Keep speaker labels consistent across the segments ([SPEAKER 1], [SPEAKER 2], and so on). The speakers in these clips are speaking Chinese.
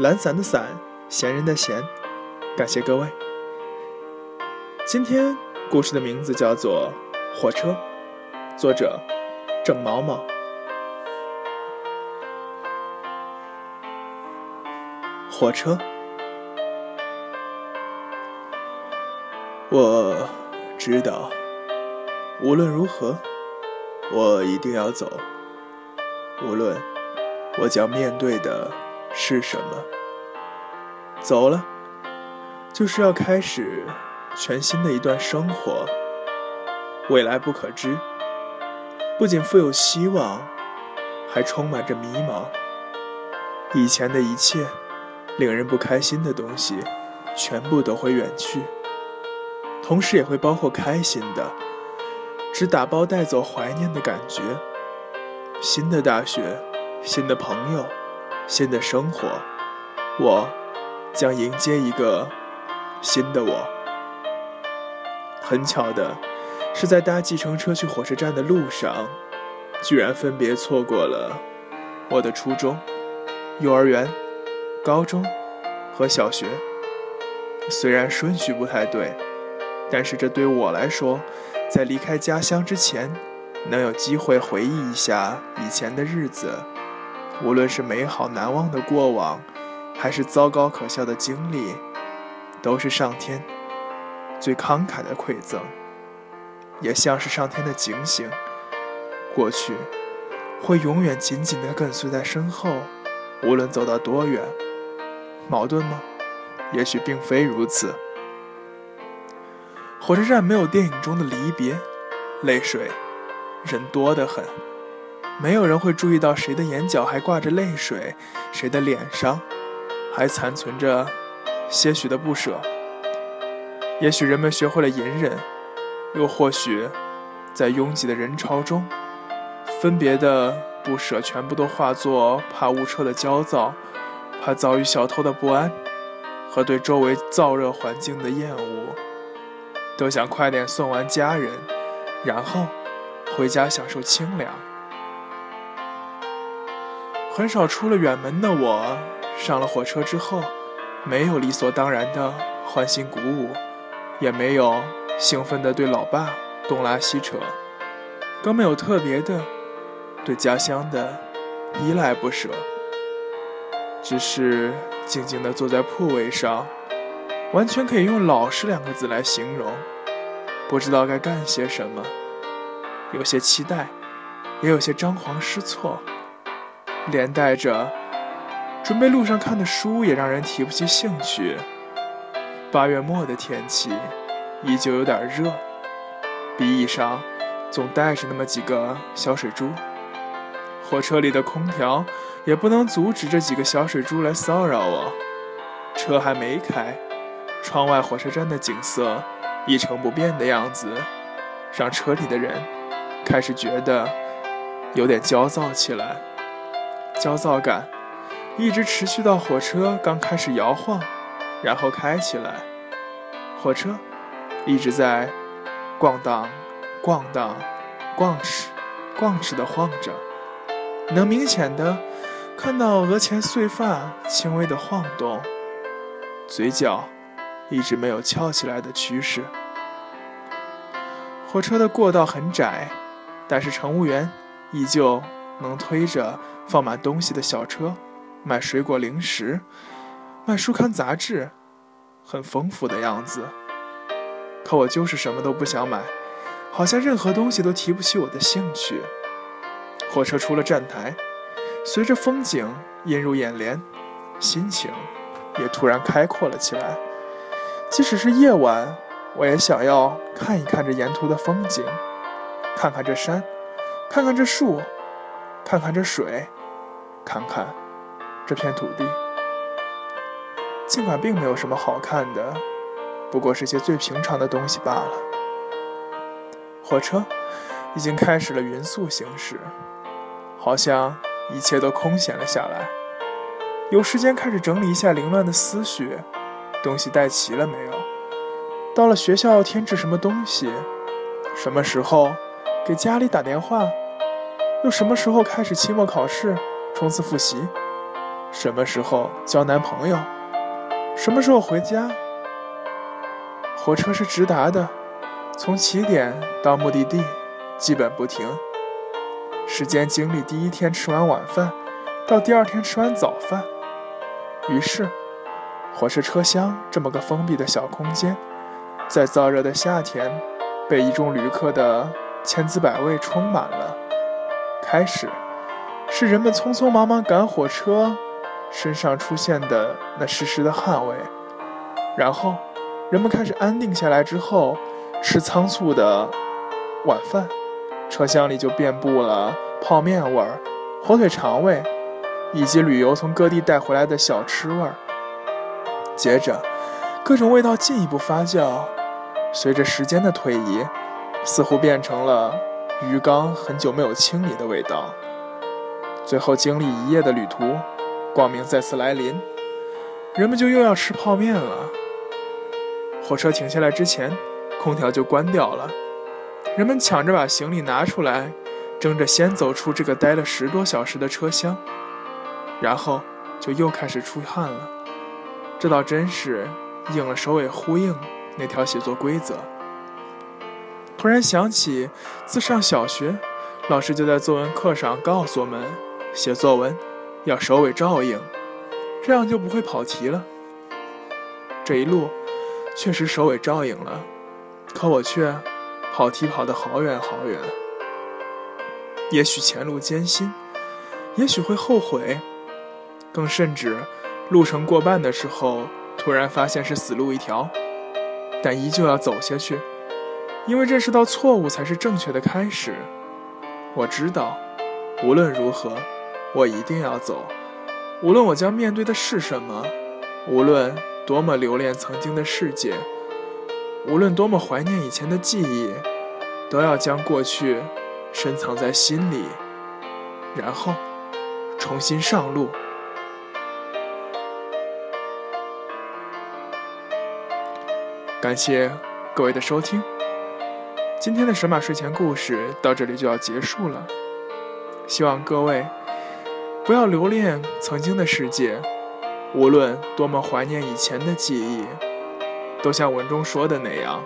[SPEAKER 1] 懒散的散，闲人的闲。感谢各位。今天故事的名字叫做《火车》，作者郑毛毛。火车，我知道，无论如何，我一定要走。无论我将面对的是什么，走了，就是要开始全新的一段生活。未来不可知，不仅富有希望，还充满着迷茫。以前的一切令人不开心的东西，全部都会远去，同时也会包括开心的，只打包带走怀念的感觉。新的大学，新的朋友，新的生活，我将迎接一个新的我。很巧的是，在搭计程车去火车站的路上，居然分别错过了我的初中、幼儿园、高中和小学。虽然顺序不太对，但是这对我来说，在离开家乡之前。能有机会回忆一下以前的日子，无论是美好难忘的过往，还是糟糕可笑的经历，都是上天最慷慨的馈赠，也像是上天的警醒。过去会永远紧紧地跟随在身后，无论走到多远。矛盾吗？也许并非如此。火车站没有电影中的离别，泪水。人多得很，没有人会注意到谁的眼角还挂着泪水，谁的脸上还残存着些许的不舍。也许人们学会了隐忍，又或许在拥挤的人潮中，分别的不舍全部都化作怕误车的焦躁，怕遭遇小偷的不安，和对周围燥热环境的厌恶，都想快点送完家人，然后。回家享受清凉。很少出了远门的我，上了火车之后，没有理所当然的欢欣鼓舞，也没有兴奋的对老爸东拉西扯，更没有特别的对家乡的依赖不舍，只是静静的坐在铺位上，完全可以用老实两个字来形容，不知道该干些什么。有些期待，也有些张皇失措，连带着准备路上看的书也让人提不起兴趣。八月末的天气依旧有点热，鼻翼上总带着那么几个小水珠。火车里的空调也不能阻止这几个小水珠来骚扰我。车还没开，窗外火车站的景色一成不变的样子，让车里的人。开始觉得有点焦躁起来，焦躁感一直持续到火车刚开始摇晃，然后开起来。火车一直在咣当、咣当、咣哧、咣哧的晃着，能明显的看到额前碎发轻微的晃动，嘴角一直没有翘起来的趋势。火车的过道很窄。但是乘务员依旧能推着放满东西的小车，卖水果零食，卖书刊杂志，很丰富的样子。可我就是什么都不想买，好像任何东西都提不起我的兴趣。火车出了站台，随着风景映入眼帘，心情也突然开阔了起来。即使是夜晚，我也想要看一看这沿途的风景。看看这山，看看这树，看看这水，看看这片土地。尽管并没有什么好看的，不过是些最平常的东西罢了。火车已经开始了匀速行驶，好像一切都空闲了下来，有时间开始整理一下凌乱的思绪，东西带齐了没有？到了学校要添置什么东西？什么时候给家里打电话？又什么时候开始期末考试、冲刺复习？什么时候交男朋友？什么时候回家？火车是直达的，从起点到目的地基本不停。时间经历第一天吃完晚饭，到第二天吃完早饭。于是，火车车厢这么个封闭的小空间，在燥热的夏天，被一众旅客的千滋百味充满了。开始，是人们匆匆忙忙赶火车，身上出现的那湿湿的汗味。然后，人们开始安定下来之后，吃仓促的晚饭，车厢里就遍布了泡面味儿、火腿肠味，以及旅游从各地带回来的小吃味儿。接着，各种味道进一步发酵，随着时间的推移，似乎变成了。鱼缸很久没有清理的味道。最后经历一夜的旅途，光明再次来临，人们就又要吃泡面了。火车停下来之前，空调就关掉了，人们抢着把行李拿出来，争着先走出这个待了十多小时的车厢，然后就又开始出汗了。这倒真是应了首尾呼应那条写作规则。突然想起，自上小学，老师就在作文课上告诉我们，写作文要首尾照应，这样就不会跑题了。这一路确实首尾照应了，可我却跑题跑得好远好远。也许前路艰辛，也许会后悔，更甚至路程过半的时候，突然发现是死路一条，但依旧要走下去。因为认识到错误才是正确的开始。我知道，无论如何，我一定要走。无论我将面对的是什么，无论多么留恋曾经的世界，无论多么怀念以前的记忆，都要将过去深藏在心里，然后重新上路。感谢各位的收听。今天的神马睡前故事到这里就要结束了，希望各位不要留恋曾经的世界，无论多么怀念以前的记忆，都像文中说的那样，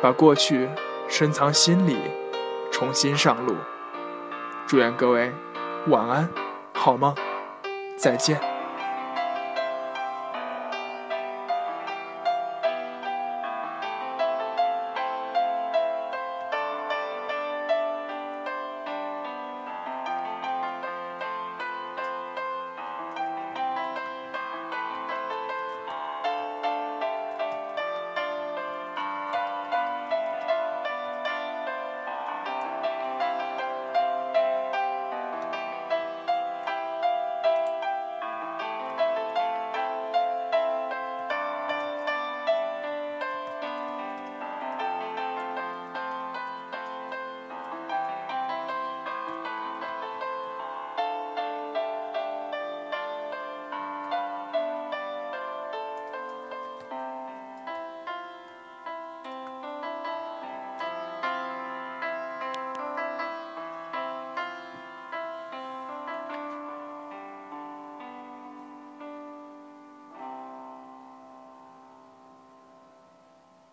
[SPEAKER 1] 把过去深藏心里，重新上路。祝愿各位晚安，好梦，再见。